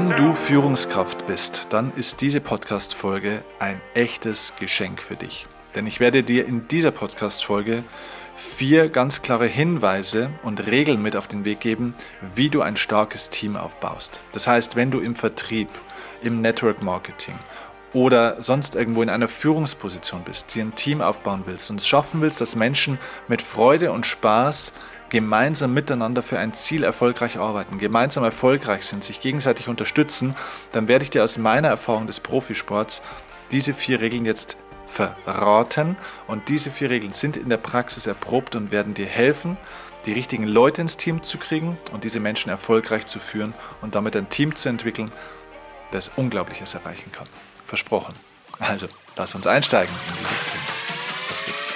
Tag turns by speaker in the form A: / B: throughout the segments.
A: Wenn du Führungskraft bist, dann ist diese Podcast-Folge ein echtes Geschenk für dich. Denn ich werde dir in dieser Podcast-Folge vier ganz klare Hinweise und Regeln mit auf den Weg geben, wie du ein starkes Team aufbaust. Das heißt, wenn du im Vertrieb, im Network Marketing oder sonst irgendwo in einer Führungsposition bist, dir ein Team aufbauen willst und es schaffen willst, dass Menschen mit Freude und Spaß gemeinsam miteinander für ein Ziel erfolgreich arbeiten, gemeinsam erfolgreich sind, sich gegenseitig unterstützen, dann werde ich dir aus meiner Erfahrung des Profisports diese vier Regeln jetzt verraten. Und diese vier Regeln sind in der Praxis erprobt und werden dir helfen, die richtigen Leute ins Team zu kriegen und diese Menschen erfolgreich zu führen und damit ein Team zu entwickeln, das Unglaubliches erreichen kann. Versprochen. Also, lass uns einsteigen in dieses Thema. Los geht's.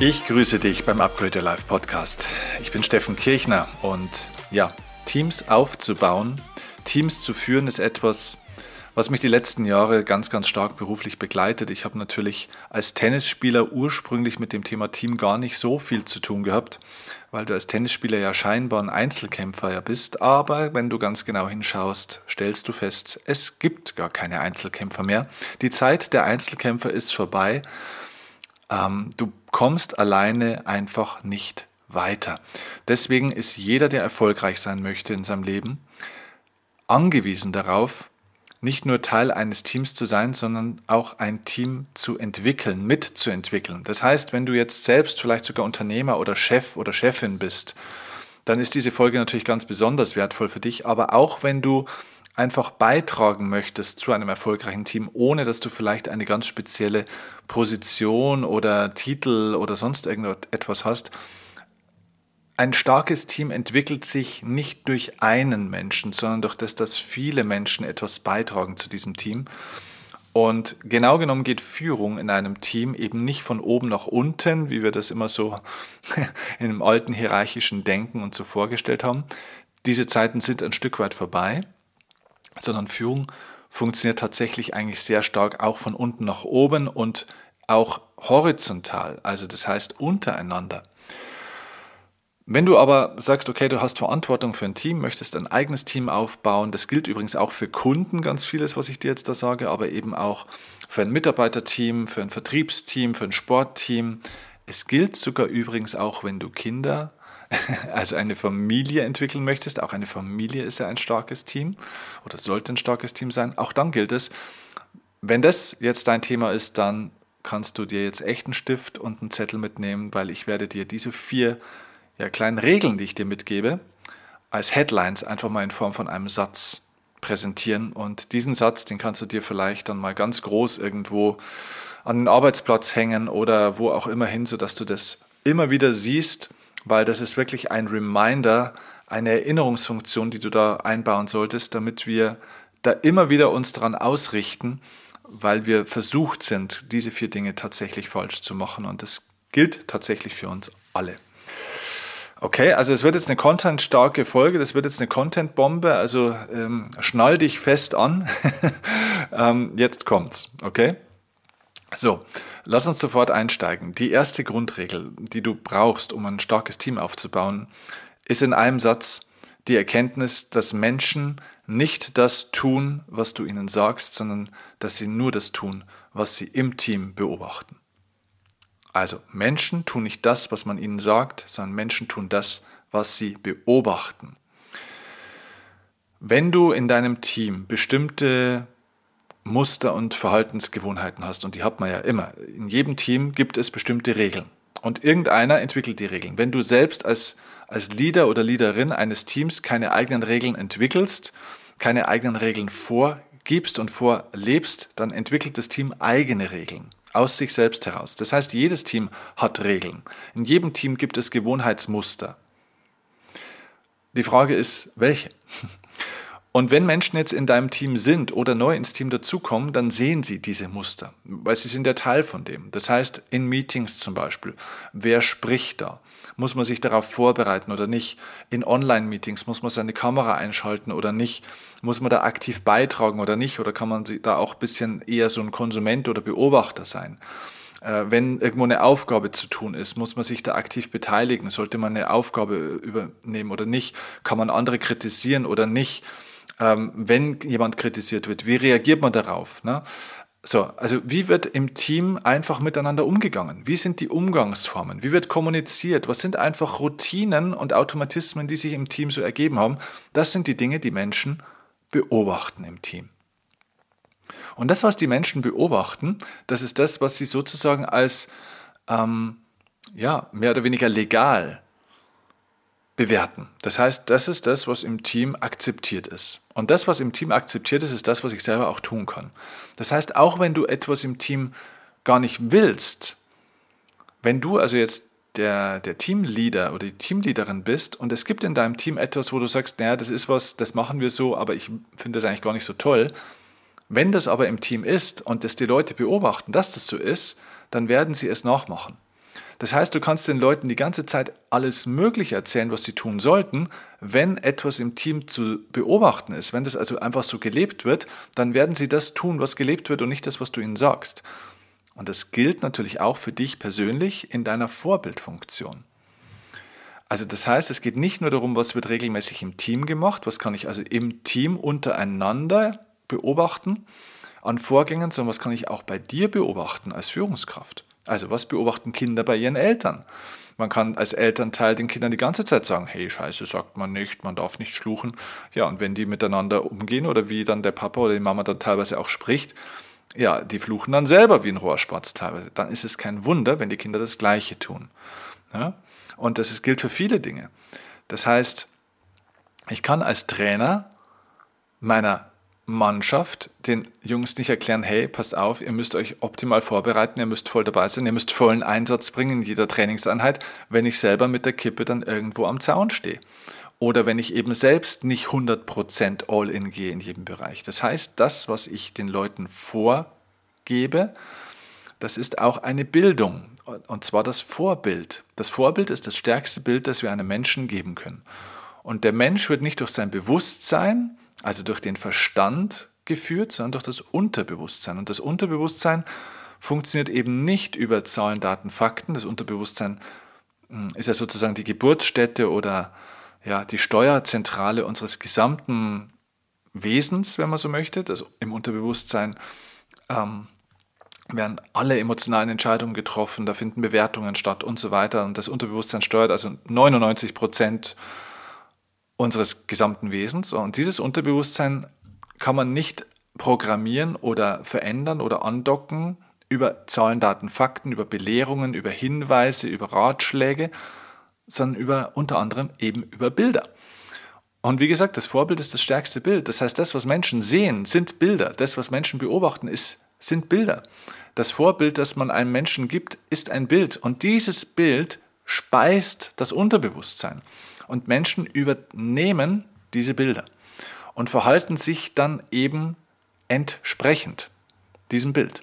A: Ich grüße dich beim Upgrade Your Life Podcast. Ich bin Steffen Kirchner und ja, Teams aufzubauen, Teams zu führen ist etwas, was mich die letzten Jahre ganz, ganz stark beruflich begleitet. Ich habe natürlich als Tennisspieler ursprünglich mit dem Thema Team gar nicht so viel zu tun gehabt, weil du als Tennisspieler ja scheinbar ein Einzelkämpfer ja bist. Aber wenn du ganz genau hinschaust, stellst du fest, es gibt gar keine Einzelkämpfer mehr. Die Zeit der Einzelkämpfer ist vorbei. Ähm, du kommst alleine einfach nicht weiter. Deswegen ist jeder, der erfolgreich sein möchte in seinem Leben, angewiesen darauf, nicht nur Teil eines Teams zu sein, sondern auch ein Team zu entwickeln, mitzuentwickeln. Das heißt, wenn du jetzt selbst vielleicht sogar Unternehmer oder Chef oder Chefin bist, dann ist diese Folge natürlich ganz besonders wertvoll für dich. Aber auch wenn du einfach beitragen möchtest zu einem erfolgreichen Team, ohne dass du vielleicht eine ganz spezielle Position oder Titel oder sonst irgendetwas hast. Ein starkes Team entwickelt sich nicht durch einen Menschen, sondern durch das, dass viele Menschen etwas beitragen zu diesem Team. Und genau genommen geht Führung in einem Team eben nicht von oben nach unten, wie wir das immer so in einem alten hierarchischen Denken und so vorgestellt haben. Diese Zeiten sind ein Stück weit vorbei sondern Führung funktioniert tatsächlich eigentlich sehr stark auch von unten nach oben und auch horizontal, also das heißt untereinander. Wenn du aber sagst, okay, du hast Verantwortung für ein Team, möchtest ein eigenes Team aufbauen, das gilt übrigens auch für Kunden, ganz vieles, was ich dir jetzt da sage, aber eben auch für ein Mitarbeiterteam, für ein Vertriebsteam, für ein Sportteam. Es gilt sogar übrigens auch, wenn du Kinder also eine Familie entwickeln möchtest, auch eine Familie ist ja ein starkes Team oder sollte ein starkes Team sein, auch dann gilt es, wenn das jetzt dein Thema ist, dann kannst du dir jetzt echt einen Stift und einen Zettel mitnehmen, weil ich werde dir diese vier ja, kleinen Regeln, die ich dir mitgebe, als Headlines einfach mal in Form von einem Satz präsentieren. Und diesen Satz, den kannst du dir vielleicht dann mal ganz groß irgendwo an den Arbeitsplatz hängen oder wo auch immer hin, sodass du das immer wieder siehst weil das ist wirklich ein Reminder, eine Erinnerungsfunktion, die du da einbauen solltest, damit wir da immer wieder uns daran ausrichten, weil wir versucht sind, diese vier Dinge tatsächlich falsch zu machen. Und das gilt tatsächlich für uns alle. Okay, also es wird jetzt eine content-starke Folge, das wird jetzt eine Content-Bombe, also ähm, schnall dich fest an. ähm, jetzt kommt's, okay? So, lass uns sofort einsteigen. Die erste Grundregel, die du brauchst, um ein starkes Team aufzubauen, ist in einem Satz die Erkenntnis, dass Menschen nicht das tun, was du ihnen sagst, sondern dass sie nur das tun, was sie im Team beobachten. Also Menschen tun nicht das, was man ihnen sagt, sondern Menschen tun das, was sie beobachten. Wenn du in deinem Team bestimmte Muster und Verhaltensgewohnheiten hast. Und die hat man ja immer. In jedem Team gibt es bestimmte Regeln. Und irgendeiner entwickelt die Regeln. Wenn du selbst als, als Leader oder Leaderin eines Teams keine eigenen Regeln entwickelst, keine eigenen Regeln vorgibst und vorlebst, dann entwickelt das Team eigene Regeln aus sich selbst heraus. Das heißt, jedes Team hat Regeln. In jedem Team gibt es Gewohnheitsmuster. Die Frage ist, welche? Und wenn Menschen jetzt in deinem Team sind oder neu ins Team dazukommen, dann sehen sie diese Muster, weil sie sind ja Teil von dem. Das heißt, in Meetings zum Beispiel, wer spricht da? Muss man sich darauf vorbereiten oder nicht? In Online-Meetings muss man seine Kamera einschalten oder nicht? Muss man da aktiv beitragen oder nicht? Oder kann man da auch ein bisschen eher so ein Konsument oder Beobachter sein? Äh, wenn irgendwo eine Aufgabe zu tun ist, muss man sich da aktiv beteiligen. Sollte man eine Aufgabe übernehmen oder nicht? Kann man andere kritisieren oder nicht? Ähm, wenn jemand kritisiert wird, wie reagiert man darauf? Ne? So, also wie wird im Team einfach miteinander umgegangen? Wie sind die Umgangsformen? Wie wird kommuniziert? Was sind einfach Routinen und Automatismen, die sich im Team so ergeben haben? Das sind die Dinge, die Menschen beobachten im Team. Und das, was die Menschen beobachten, das ist das, was sie sozusagen als ähm, ja, mehr oder weniger legal bewerten. Das heißt, das ist das, was im Team akzeptiert ist. Und das, was im Team akzeptiert ist, ist das, was ich selber auch tun kann. Das heißt, auch wenn du etwas im Team gar nicht willst, wenn du also jetzt der, der Teamleader oder die Teamleaderin bist und es gibt in deinem Team etwas, wo du sagst, naja, das ist was, das machen wir so, aber ich finde das eigentlich gar nicht so toll, wenn das aber im Team ist und das die Leute beobachten, dass das so ist, dann werden sie es nachmachen. Das heißt, du kannst den Leuten die ganze Zeit alles Mögliche erzählen, was sie tun sollten. Wenn etwas im Team zu beobachten ist, wenn das also einfach so gelebt wird, dann werden sie das tun, was gelebt wird und nicht das, was du ihnen sagst. Und das gilt natürlich auch für dich persönlich in deiner Vorbildfunktion. Also das heißt, es geht nicht nur darum, was wird regelmäßig im Team gemacht, was kann ich also im Team untereinander beobachten an Vorgängen, sondern was kann ich auch bei dir beobachten als Führungskraft? Also was beobachten Kinder bei ihren Eltern? Man kann als Elternteil den Kindern die ganze Zeit sagen, hey, scheiße sagt man nicht, man darf nicht schluchen. Ja, und wenn die miteinander umgehen oder wie dann der Papa oder die Mama dann teilweise auch spricht, ja, die fluchen dann selber wie ein Rohrspatz teilweise. Dann ist es kein Wunder, wenn die Kinder das Gleiche tun. Ja? Und das gilt für viele Dinge. Das heißt, ich kann als Trainer meiner Mannschaft den Jungs nicht erklären, hey, passt auf, ihr müsst euch optimal vorbereiten, ihr müsst voll dabei sein, ihr müsst vollen Einsatz bringen in jeder Trainingseinheit, wenn ich selber mit der Kippe dann irgendwo am Zaun stehe. Oder wenn ich eben selbst nicht 100% All-in gehe in jedem Bereich. Das heißt, das, was ich den Leuten vorgebe, das ist auch eine Bildung. Und zwar das Vorbild. Das Vorbild ist das stärkste Bild, das wir einem Menschen geben können. Und der Mensch wird nicht durch sein Bewusstsein, also durch den Verstand geführt, sondern durch das Unterbewusstsein. Und das Unterbewusstsein funktioniert eben nicht über Zahlen, Daten, Fakten. Das Unterbewusstsein hm, ist ja sozusagen die Geburtsstätte oder ja, die Steuerzentrale unseres gesamten Wesens, wenn man so möchte. Das im Unterbewusstsein ähm, werden alle emotionalen Entscheidungen getroffen, da finden Bewertungen statt und so weiter. Und das Unterbewusstsein steuert also 99 Prozent unseres gesamten Wesens. Und dieses Unterbewusstsein kann man nicht programmieren oder verändern oder andocken über Zahlen, Daten, Fakten, über Belehrungen, über Hinweise, über Ratschläge, sondern über unter anderem eben über Bilder. Und wie gesagt, das Vorbild ist das stärkste Bild. Das heißt, das, was Menschen sehen, sind Bilder. Das, was Menschen beobachten, ist, sind Bilder. Das Vorbild, das man einem Menschen gibt, ist ein Bild. Und dieses Bild speist das Unterbewusstsein. Und Menschen übernehmen diese Bilder und verhalten sich dann eben entsprechend diesem Bild.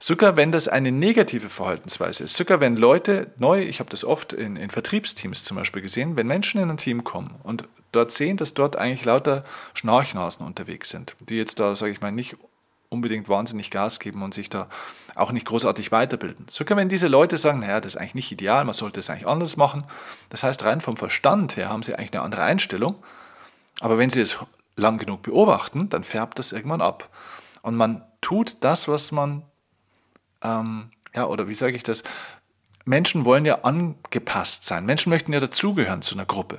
A: Sogar wenn das eine negative Verhaltensweise ist, sogar wenn Leute neu, ich habe das oft in, in, Vertriebsteams zum Beispiel gesehen, wenn Menschen in ein Team kommen und dort sehen, dass dort eigentlich lauter Schnarchnasen unterwegs sind, die jetzt da, sage ich mal, nicht unbedingt wahnsinnig Gas geben und sich da auch nicht großartig weiterbilden. Sogar wenn diese Leute sagen, naja, das ist eigentlich nicht ideal, man sollte es eigentlich anders machen. Das heißt, rein vom Verstand her haben sie eigentlich eine andere Einstellung. Aber wenn sie es lang genug beobachten, dann färbt das irgendwann ab. Und man tut das, was man, ähm, ja, oder wie sage ich das? Menschen wollen ja angepasst sein. Menschen möchten ja dazugehören zu einer Gruppe.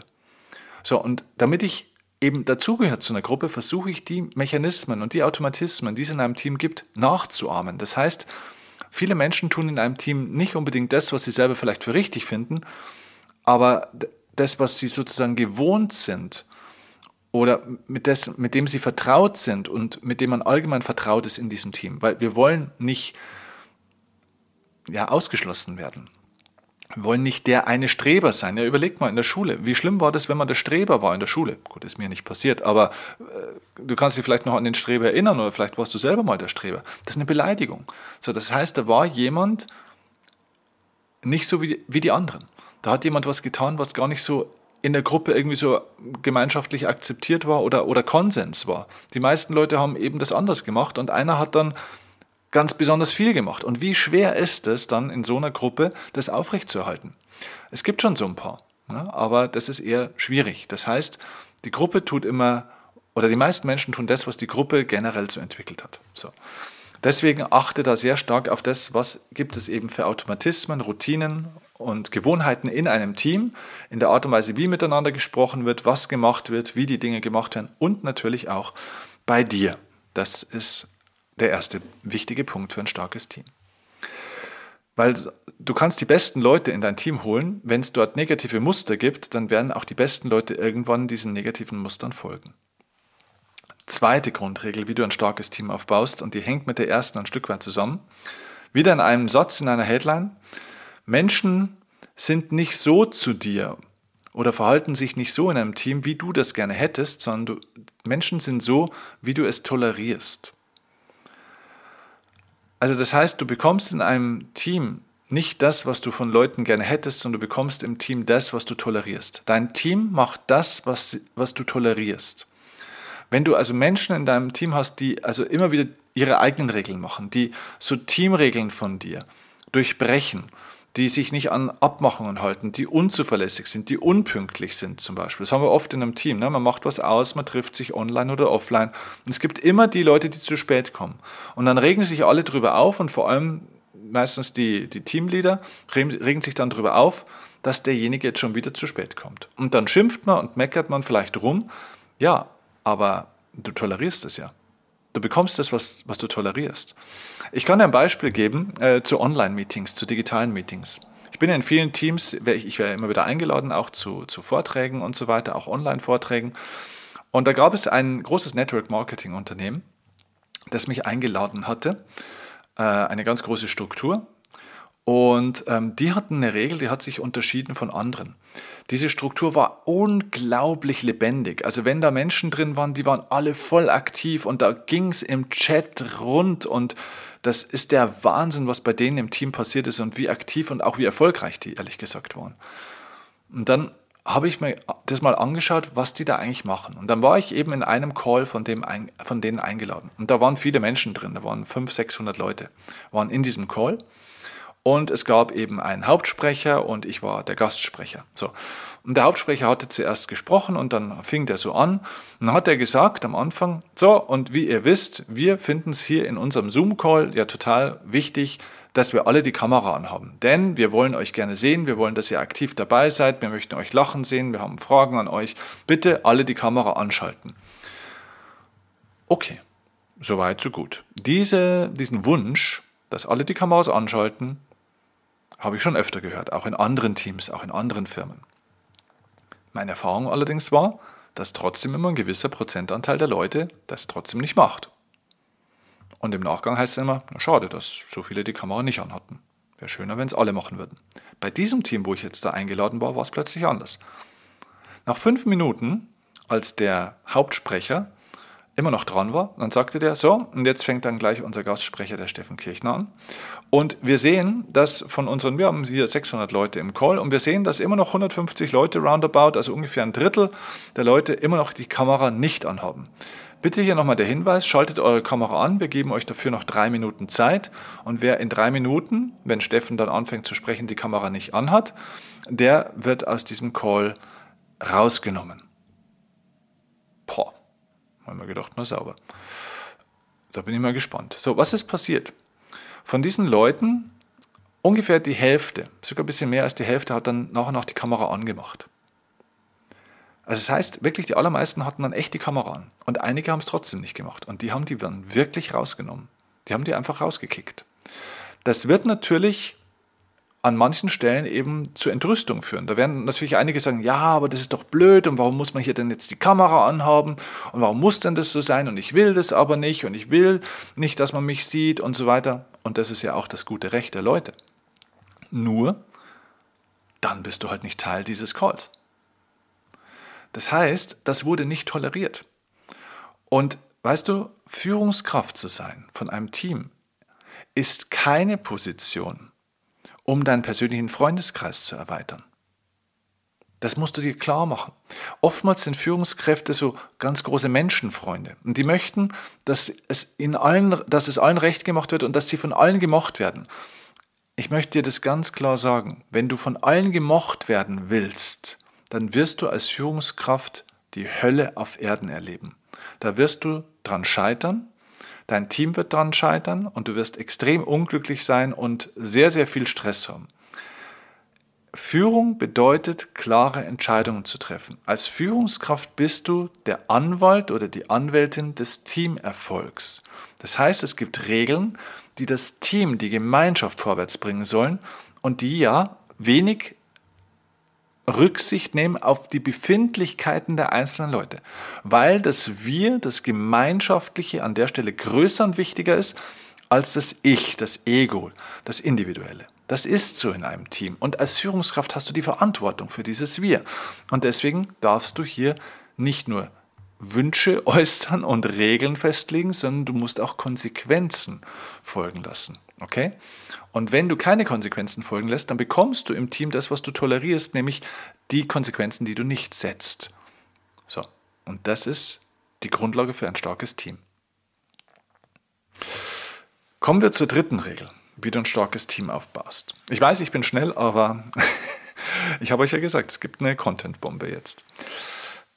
A: So, und damit ich eben dazugehört zu einer Gruppe, versuche ich die Mechanismen und die Automatismen, die es in einem Team gibt, nachzuahmen. Das heißt, viele Menschen tun in einem Team nicht unbedingt das, was sie selber vielleicht für richtig finden, aber das, was sie sozusagen gewohnt sind oder mit, des, mit dem sie vertraut sind und mit dem man allgemein vertraut ist in diesem Team. Weil wir wollen nicht ja, ausgeschlossen werden. Wollen nicht der eine Streber sein. Ja, überlegt mal in der Schule. Wie schlimm war das, wenn man der Streber war in der Schule? Gut, ist mir nicht passiert, aber äh, du kannst dich vielleicht noch an den Streber erinnern oder vielleicht warst du selber mal der Streber. Das ist eine Beleidigung. So, das heißt, da war jemand nicht so wie, wie die anderen. Da hat jemand was getan, was gar nicht so in der Gruppe irgendwie so gemeinschaftlich akzeptiert war oder, oder Konsens war. Die meisten Leute haben eben das anders gemacht und einer hat dann ganz besonders viel gemacht. Und wie schwer ist es dann in so einer Gruppe, das aufrechtzuerhalten? Es gibt schon so ein paar, ne? aber das ist eher schwierig. Das heißt, die Gruppe tut immer, oder die meisten Menschen tun das, was die Gruppe generell so entwickelt hat. So. Deswegen achte da sehr stark auf das, was gibt es eben für Automatismen, Routinen und Gewohnheiten in einem Team, in der Art und Weise, wie miteinander gesprochen wird, was gemacht wird, wie die Dinge gemacht werden und natürlich auch bei dir. Das ist der erste wichtige Punkt für ein starkes Team. Weil du kannst die besten Leute in dein Team holen, wenn es dort negative Muster gibt, dann werden auch die besten Leute irgendwann diesen negativen Mustern folgen. Zweite Grundregel, wie du ein starkes Team aufbaust, und die hängt mit der ersten ein Stück weit zusammen. Wieder in einem Satz, in einer Headline. Menschen sind nicht so zu dir oder verhalten sich nicht so in einem Team, wie du das gerne hättest, sondern du, Menschen sind so, wie du es tolerierst. Also das heißt, du bekommst in einem Team nicht das, was du von Leuten gerne hättest, sondern du bekommst im Team das, was du tolerierst. Dein Team macht das, was, was du tolerierst. Wenn du also Menschen in deinem Team hast, die also immer wieder ihre eigenen Regeln machen, die so Teamregeln von dir durchbrechen, die sich nicht an Abmachungen halten, die unzuverlässig sind, die unpünktlich sind zum Beispiel. Das haben wir oft in einem Team. Ne? Man macht was aus, man trifft sich online oder offline. Und es gibt immer die Leute, die zu spät kommen. Und dann regen sich alle drüber auf und vor allem meistens die, die Teamleader regen sich dann drüber auf, dass derjenige jetzt schon wieder zu spät kommt. Und dann schimpft man und meckert man vielleicht rum. Ja, aber du tolerierst es ja. Du bekommst das, was, was du tolerierst. Ich kann dir ein Beispiel geben äh, zu Online-Meetings, zu digitalen Meetings. Ich bin in vielen Teams, ich werde immer wieder eingeladen, auch zu, zu Vorträgen und so weiter, auch Online-Vorträgen. Und da gab es ein großes Network-Marketing-Unternehmen, das mich eingeladen hatte, äh, eine ganz große Struktur. Und ähm, die hatten eine Regel, die hat sich unterschieden von anderen. Diese Struktur war unglaublich lebendig. Also wenn da Menschen drin waren, die waren alle voll aktiv und da ging es im Chat rund und das ist der Wahnsinn, was bei denen im Team passiert ist und wie aktiv und auch wie erfolgreich die ehrlich gesagt waren. Und dann habe ich mir das mal angeschaut, was die da eigentlich machen. Und dann war ich eben in einem Call von, dem, von denen eingeladen. Und da waren viele Menschen drin, da waren 500, 600 Leute, waren in diesem Call. Und es gab eben einen Hauptsprecher und ich war der Gastsprecher. So. Und der Hauptsprecher hatte zuerst gesprochen und dann fing der so an. Und dann hat er gesagt am Anfang, so, und wie ihr wisst, wir finden es hier in unserem Zoom-Call ja total wichtig, dass wir alle die Kamera anhaben. Denn wir wollen euch gerne sehen, wir wollen, dass ihr aktiv dabei seid, wir möchten euch lachen sehen, wir haben Fragen an euch. Bitte alle die Kamera anschalten. Okay, soweit, so gut. Diese, diesen Wunsch, dass alle die Kameras anschalten, habe ich schon öfter gehört, auch in anderen Teams, auch in anderen Firmen. Meine Erfahrung allerdings war, dass trotzdem immer ein gewisser Prozentanteil der Leute das trotzdem nicht macht. Und im Nachgang heißt es immer, na schade, dass so viele die Kamera nicht anhatten. Wäre schöner, wenn es alle machen würden. Bei diesem Team, wo ich jetzt da eingeladen war, war es plötzlich anders. Nach fünf Minuten, als der Hauptsprecher immer noch dran war. Dann sagte der, so, und jetzt fängt dann gleich unser Gastsprecher, der Steffen Kirchner, an. Und wir sehen, dass von unseren, wir haben hier 600 Leute im Call, und wir sehen, dass immer noch 150 Leute roundabout, also ungefähr ein Drittel der Leute immer noch die Kamera nicht anhaben. Bitte hier nochmal der Hinweis, schaltet eure Kamera an, wir geben euch dafür noch drei Minuten Zeit. Und wer in drei Minuten, wenn Steffen dann anfängt zu sprechen, die Kamera nicht anhat, der wird aus diesem Call rausgenommen. Boah. Haben wir gedacht, mal sauber. Da bin ich mal gespannt. So, was ist passiert? Von diesen Leuten, ungefähr die Hälfte, sogar ein bisschen mehr als die Hälfte, hat dann nach und nach die Kamera angemacht. Also das heißt, wirklich die allermeisten hatten dann echt die Kamera an. Und einige haben es trotzdem nicht gemacht. Und die haben die dann wirklich rausgenommen. Die haben die einfach rausgekickt. Das wird natürlich an manchen Stellen eben zu Entrüstung führen. Da werden natürlich einige sagen, ja, aber das ist doch blöd und warum muss man hier denn jetzt die Kamera anhaben und warum muss denn das so sein und ich will das aber nicht und ich will nicht, dass man mich sieht und so weiter. Und das ist ja auch das gute Recht der Leute. Nur, dann bist du halt nicht Teil dieses Calls. Das heißt, das wurde nicht toleriert. Und weißt du, Führungskraft zu sein von einem Team ist keine Position, um deinen persönlichen Freundeskreis zu erweitern. Das musst du dir klar machen. Oftmals sind Führungskräfte so ganz große Menschenfreunde. Und die möchten, dass es, in allen, dass es allen recht gemacht wird und dass sie von allen gemocht werden. Ich möchte dir das ganz klar sagen. Wenn du von allen gemocht werden willst, dann wirst du als Führungskraft die Hölle auf Erden erleben. Da wirst du dran scheitern, dein Team wird dran scheitern und du wirst extrem unglücklich sein und sehr, sehr viel Stress haben. Führung bedeutet, klare Entscheidungen zu treffen. Als Führungskraft bist du der Anwalt oder die Anwältin des Teamerfolgs. Das heißt, es gibt Regeln, die das Team, die Gemeinschaft vorwärts bringen sollen und die ja wenig Rücksicht nehmen auf die Befindlichkeiten der einzelnen Leute, weil das Wir, das Gemeinschaftliche an der Stelle größer und wichtiger ist als das Ich, das Ego, das Individuelle. Das ist so in einem Team. Und als Führungskraft hast du die Verantwortung für dieses Wir. Und deswegen darfst du hier nicht nur Wünsche äußern und Regeln festlegen, sondern du musst auch Konsequenzen folgen lassen. Okay? Und wenn du keine Konsequenzen folgen lässt, dann bekommst du im Team das, was du tolerierst, nämlich die Konsequenzen, die du nicht setzt. So, und das ist die Grundlage für ein starkes Team. Kommen wir zur dritten Regel wie du ein starkes Team aufbaust. Ich weiß, ich bin schnell, aber ich habe euch ja gesagt, es gibt eine Content-Bombe jetzt.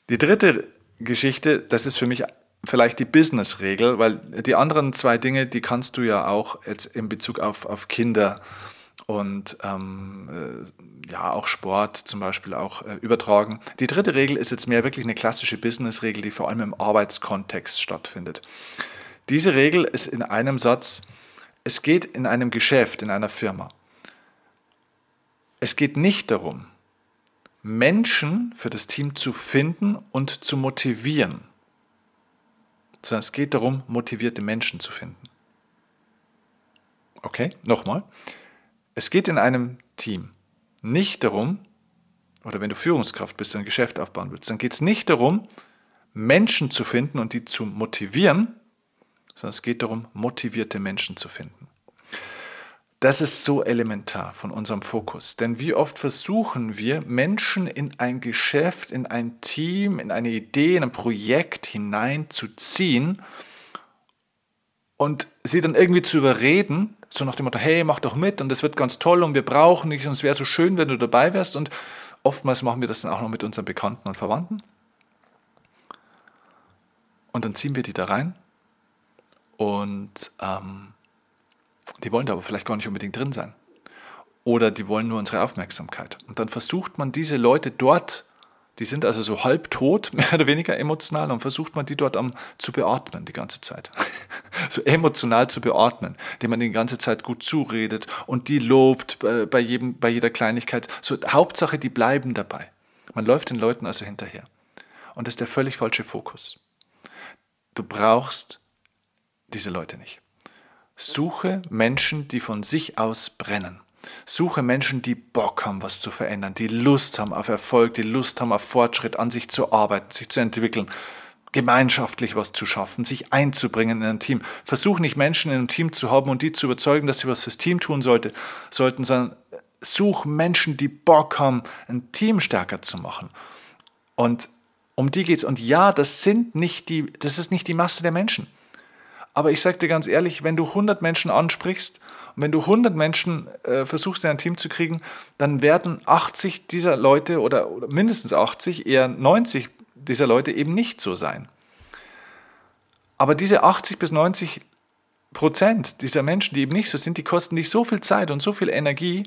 A: Die dritte Geschichte, das ist für mich vielleicht die Business-Regel, weil die anderen zwei Dinge, die kannst du ja auch jetzt in Bezug auf, auf Kinder und ähm, äh, ja auch Sport zum Beispiel auch äh, übertragen. Die dritte Regel ist jetzt mehr wirklich eine klassische Business-Regel, die vor allem im Arbeitskontext stattfindet. Diese Regel ist in einem Satz, es geht in einem Geschäft, in einer Firma. Es geht nicht darum, Menschen für das Team zu finden und zu motivieren, sondern es geht darum, motivierte Menschen zu finden. Okay, nochmal. Es geht in einem Team nicht darum, oder wenn du Führungskraft bist, ein Geschäft aufbauen willst, dann geht es nicht darum, Menschen zu finden und die zu motivieren, sondern es geht darum, motivierte Menschen zu finden. Das ist so elementar von unserem Fokus. Denn wie oft versuchen wir, Menschen in ein Geschäft, in ein Team, in eine Idee, in ein Projekt hineinzuziehen und sie dann irgendwie zu überreden, so nach dem Motto, hey, mach doch mit und das wird ganz toll und wir brauchen dich und es wäre so schön, wenn du dabei wärst. Und oftmals machen wir das dann auch noch mit unseren Bekannten und Verwandten. Und dann ziehen wir die da rein und ähm, die wollen da aber vielleicht gar nicht unbedingt drin sein. Oder die wollen nur unsere Aufmerksamkeit. Und dann versucht man diese Leute dort, die sind also so halbtot, mehr oder weniger emotional, und versucht man die dort am, zu beatmen die ganze Zeit. so emotional zu beatmen, indem man die ganze Zeit gut zuredet und die lobt äh, bei, jedem, bei jeder Kleinigkeit. So, Hauptsache, die bleiben dabei. Man läuft den Leuten also hinterher. Und das ist der völlig falsche Fokus. Du brauchst diese Leute nicht. Suche Menschen, die von sich aus brennen. Suche Menschen, die Bock haben, was zu verändern, die Lust haben auf Erfolg, die Lust haben auf Fortschritt, an sich zu arbeiten, sich zu entwickeln, gemeinschaftlich was zu schaffen, sich einzubringen in ein Team. Versuch nicht Menschen in einem Team zu haben und die zu überzeugen, dass sie was fürs Team tun sollte, sollten, sondern such Menschen, die Bock haben, ein Team stärker zu machen. Und um die geht's. Und ja, das sind nicht die, das ist nicht die Masse der Menschen. Aber ich sage dir ganz ehrlich, wenn du 100 Menschen ansprichst und wenn du 100 Menschen äh, versuchst, in ein Team zu kriegen, dann werden 80 dieser Leute oder, oder mindestens 80, eher 90 dieser Leute eben nicht so sein. Aber diese 80 bis 90 Prozent dieser Menschen, die eben nicht so sind, die kosten dich so viel Zeit und so viel Energie,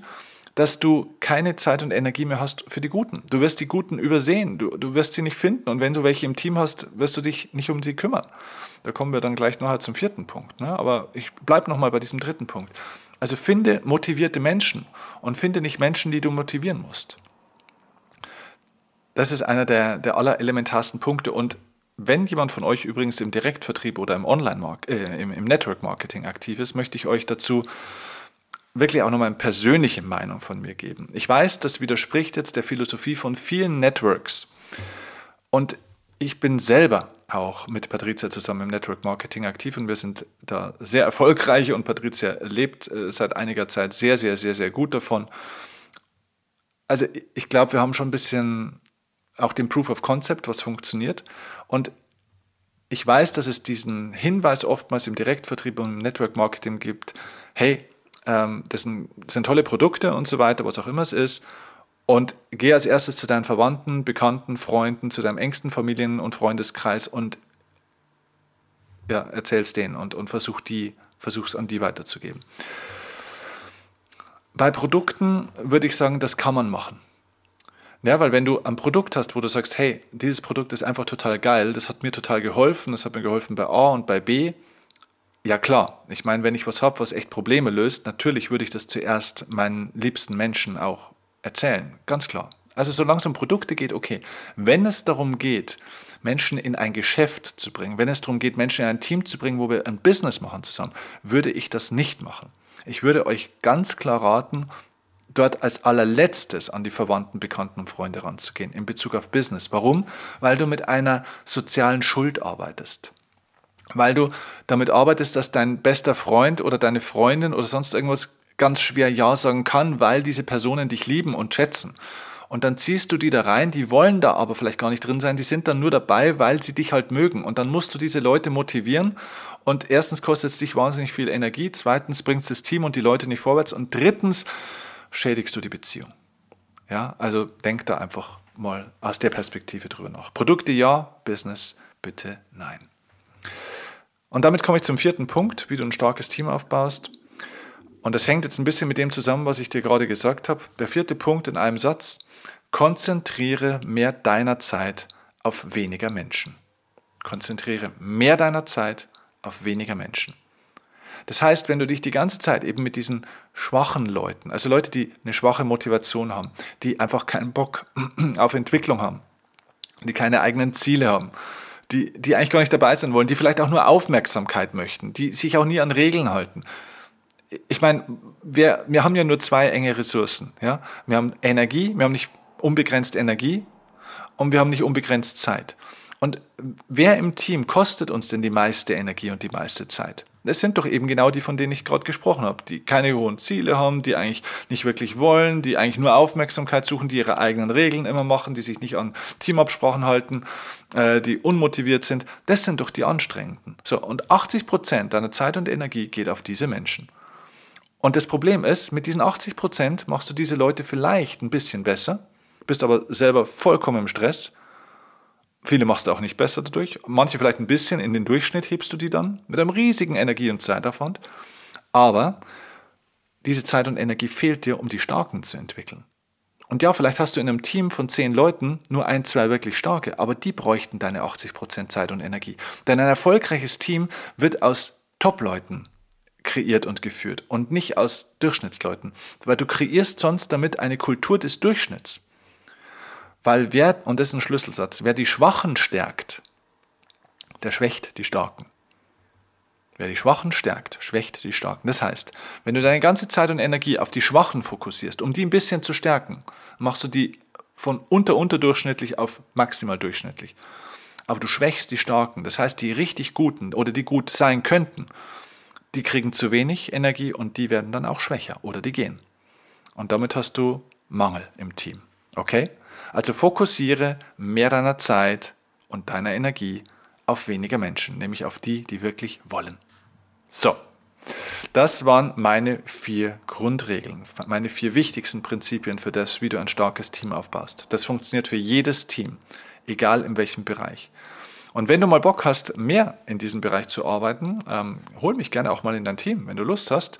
A: dass du keine Zeit und Energie mehr hast für die Guten. Du wirst die Guten übersehen, du, du wirst sie nicht finden und wenn du welche im Team hast, wirst du dich nicht um sie kümmern. Da kommen wir dann gleich noch zum vierten Punkt. Ne? Aber ich bleibe nochmal bei diesem dritten Punkt. Also finde motivierte Menschen und finde nicht Menschen, die du motivieren musst. Das ist einer der, der allerelementarsten Punkte. Und wenn jemand von euch übrigens im Direktvertrieb oder im äh, im, im Network-Marketing aktiv ist, möchte ich euch dazu wirklich auch nochmal eine persönliche Meinung von mir geben. Ich weiß, das widerspricht jetzt der Philosophie von vielen Networks. Und ich bin selber auch mit Patricia zusammen im Network Marketing aktiv und wir sind da sehr erfolgreich und Patricia lebt äh, seit einiger Zeit sehr, sehr, sehr, sehr gut davon. Also ich glaube, wir haben schon ein bisschen auch den Proof of Concept, was funktioniert. Und ich weiß, dass es diesen Hinweis oftmals im Direktvertrieb und im Network Marketing gibt, hey, ähm, das, sind, das sind tolle Produkte und so weiter, was auch immer es ist. Und geh als erstes zu deinen Verwandten, Bekannten, Freunden, zu deinem engsten Familien- und Freundeskreis und ja, erzähl's denen und, und versuch die, versuch's an die weiterzugeben. Bei Produkten würde ich sagen, das kann man machen. Ja, weil wenn du ein Produkt hast, wo du sagst, hey, dieses Produkt ist einfach total geil, das hat mir total geholfen, das hat mir geholfen bei A und bei B, ja klar, ich meine, wenn ich was habe, was echt Probleme löst, natürlich würde ich das zuerst meinen liebsten Menschen auch erzählen, ganz klar. Also solange es um Produkte geht, okay. Wenn es darum geht, Menschen in ein Geschäft zu bringen, wenn es darum geht, Menschen in ein Team zu bringen, wo wir ein Business machen zusammen, würde ich das nicht machen. Ich würde euch ganz klar raten, dort als allerletztes an die Verwandten, Bekannten und Freunde ranzugehen in Bezug auf Business. Warum? Weil du mit einer sozialen Schuld arbeitest. Weil du damit arbeitest, dass dein bester Freund oder deine Freundin oder sonst irgendwas ganz schwer Ja sagen kann, weil diese Personen dich lieben und schätzen. Und dann ziehst du die da rein, die wollen da aber vielleicht gar nicht drin sein, die sind dann nur dabei, weil sie dich halt mögen. Und dann musst du diese Leute motivieren. Und erstens kostet es dich wahnsinnig viel Energie, zweitens bringt es das Team und die Leute nicht vorwärts und drittens schädigst du die Beziehung. Ja, also denk da einfach mal aus der Perspektive drüber nach. Produkte ja, Business bitte nein. Und damit komme ich zum vierten Punkt, wie du ein starkes Team aufbaust. Und das hängt jetzt ein bisschen mit dem zusammen, was ich dir gerade gesagt habe. Der vierte Punkt in einem Satz. Konzentriere mehr deiner Zeit auf weniger Menschen. Konzentriere mehr deiner Zeit auf weniger Menschen. Das heißt, wenn du dich die ganze Zeit eben mit diesen schwachen Leuten, also Leute, die eine schwache Motivation haben, die einfach keinen Bock auf Entwicklung haben, die keine eigenen Ziele haben, die, die eigentlich gar nicht dabei sein wollen, die vielleicht auch nur Aufmerksamkeit möchten, die sich auch nie an Regeln halten. Ich meine, wir, wir haben ja nur zwei enge Ressourcen. Ja? Wir haben Energie, wir haben nicht unbegrenzt Energie und wir haben nicht unbegrenzt Zeit. Und wer im Team kostet uns denn die meiste Energie und die meiste Zeit? Es sind doch eben genau die, von denen ich gerade gesprochen habe, die keine hohen Ziele haben, die eigentlich nicht wirklich wollen, die eigentlich nur Aufmerksamkeit suchen, die ihre eigenen Regeln immer machen, die sich nicht an Teamabsprachen halten, äh, die unmotiviert sind. Das sind doch die Anstrengenden. So, und 80 Prozent deiner Zeit und Energie geht auf diese Menschen. Und das Problem ist, mit diesen 80 Prozent machst du diese Leute vielleicht ein bisschen besser, bist aber selber vollkommen im Stress Viele machst du auch nicht besser dadurch. Manche vielleicht ein bisschen. In den Durchschnitt hebst du die dann mit einem riesigen Energie- und Zeitaufwand. Aber diese Zeit und Energie fehlt dir, um die Starken zu entwickeln. Und ja, vielleicht hast du in einem Team von zehn Leuten nur ein, zwei wirklich starke, aber die bräuchten deine 80% Zeit und Energie. Denn ein erfolgreiches Team wird aus Top-Leuten kreiert und geführt und nicht aus Durchschnittsleuten, weil du kreierst sonst damit eine Kultur des Durchschnitts. Weil wer, und das ist ein Schlüsselsatz, wer die Schwachen stärkt, der schwächt die Starken. Wer die Schwachen stärkt, schwächt die Starken. Das heißt, wenn du deine ganze Zeit und Energie auf die Schwachen fokussierst, um die ein bisschen zu stärken, machst du die von unter unterdurchschnittlich auf maximal durchschnittlich. Aber du schwächst die Starken. Das heißt, die richtig Guten oder die gut sein könnten, die kriegen zu wenig Energie und die werden dann auch schwächer oder die gehen. Und damit hast du Mangel im Team. Okay? Also fokussiere mehr deiner Zeit und deiner Energie auf weniger Menschen, nämlich auf die, die wirklich wollen. So, das waren meine vier Grundregeln, meine vier wichtigsten Prinzipien für das, wie du ein starkes Team aufbaust. Das funktioniert für jedes Team, egal in welchem Bereich. Und wenn du mal Bock hast, mehr in diesem Bereich zu arbeiten, ähm, hol mich gerne auch mal in dein Team. Wenn du Lust hast,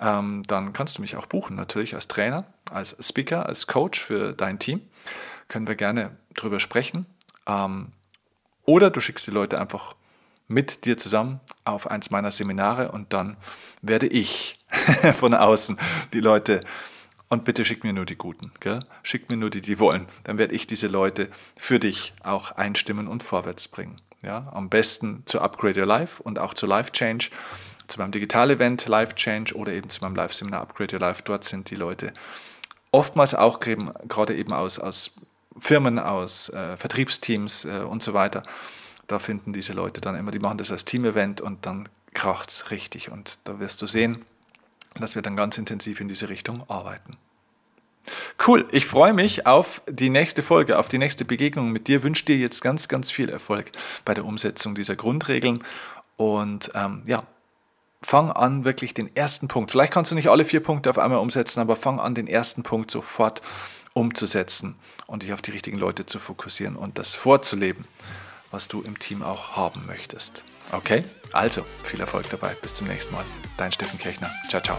A: ähm, dann kannst du mich auch buchen, natürlich als Trainer, als Speaker, als Coach für dein Team können wir gerne drüber sprechen. Ähm, oder du schickst die Leute einfach mit dir zusammen auf eins meiner Seminare und dann werde ich von außen die Leute und bitte schick mir nur die Guten, gell? schick mir nur die, die wollen. Dann werde ich diese Leute für dich auch einstimmen und vorwärts bringen. Ja? Am besten zu Upgrade Your Life und auch zu Life Change. Zu meinem Digital-Event Live Change oder eben zu meinem Live-Seminar Upgrade Your Life. Dort sind die Leute oftmals auch gerade eben aus, aus Firmen, aus äh, Vertriebsteams äh, und so weiter. Da finden diese Leute dann immer, die machen das als Team-Event und dann kracht es richtig. Und da wirst du sehen, dass wir dann ganz intensiv in diese Richtung arbeiten. Cool, ich freue mich auf die nächste Folge, auf die nächste Begegnung mit dir. Wünsche dir jetzt ganz, ganz viel Erfolg bei der Umsetzung dieser Grundregeln. Und ähm, ja, fang an, wirklich den ersten Punkt. Vielleicht kannst du nicht alle vier Punkte auf einmal umsetzen, aber fang an, den ersten Punkt sofort umzusetzen und dich auf die richtigen Leute zu fokussieren und das vorzuleben, was du im Team auch haben möchtest. Okay? Also, viel Erfolg dabei. Bis zum nächsten Mal. Dein Steffen Kirchner. Ciao, ciao.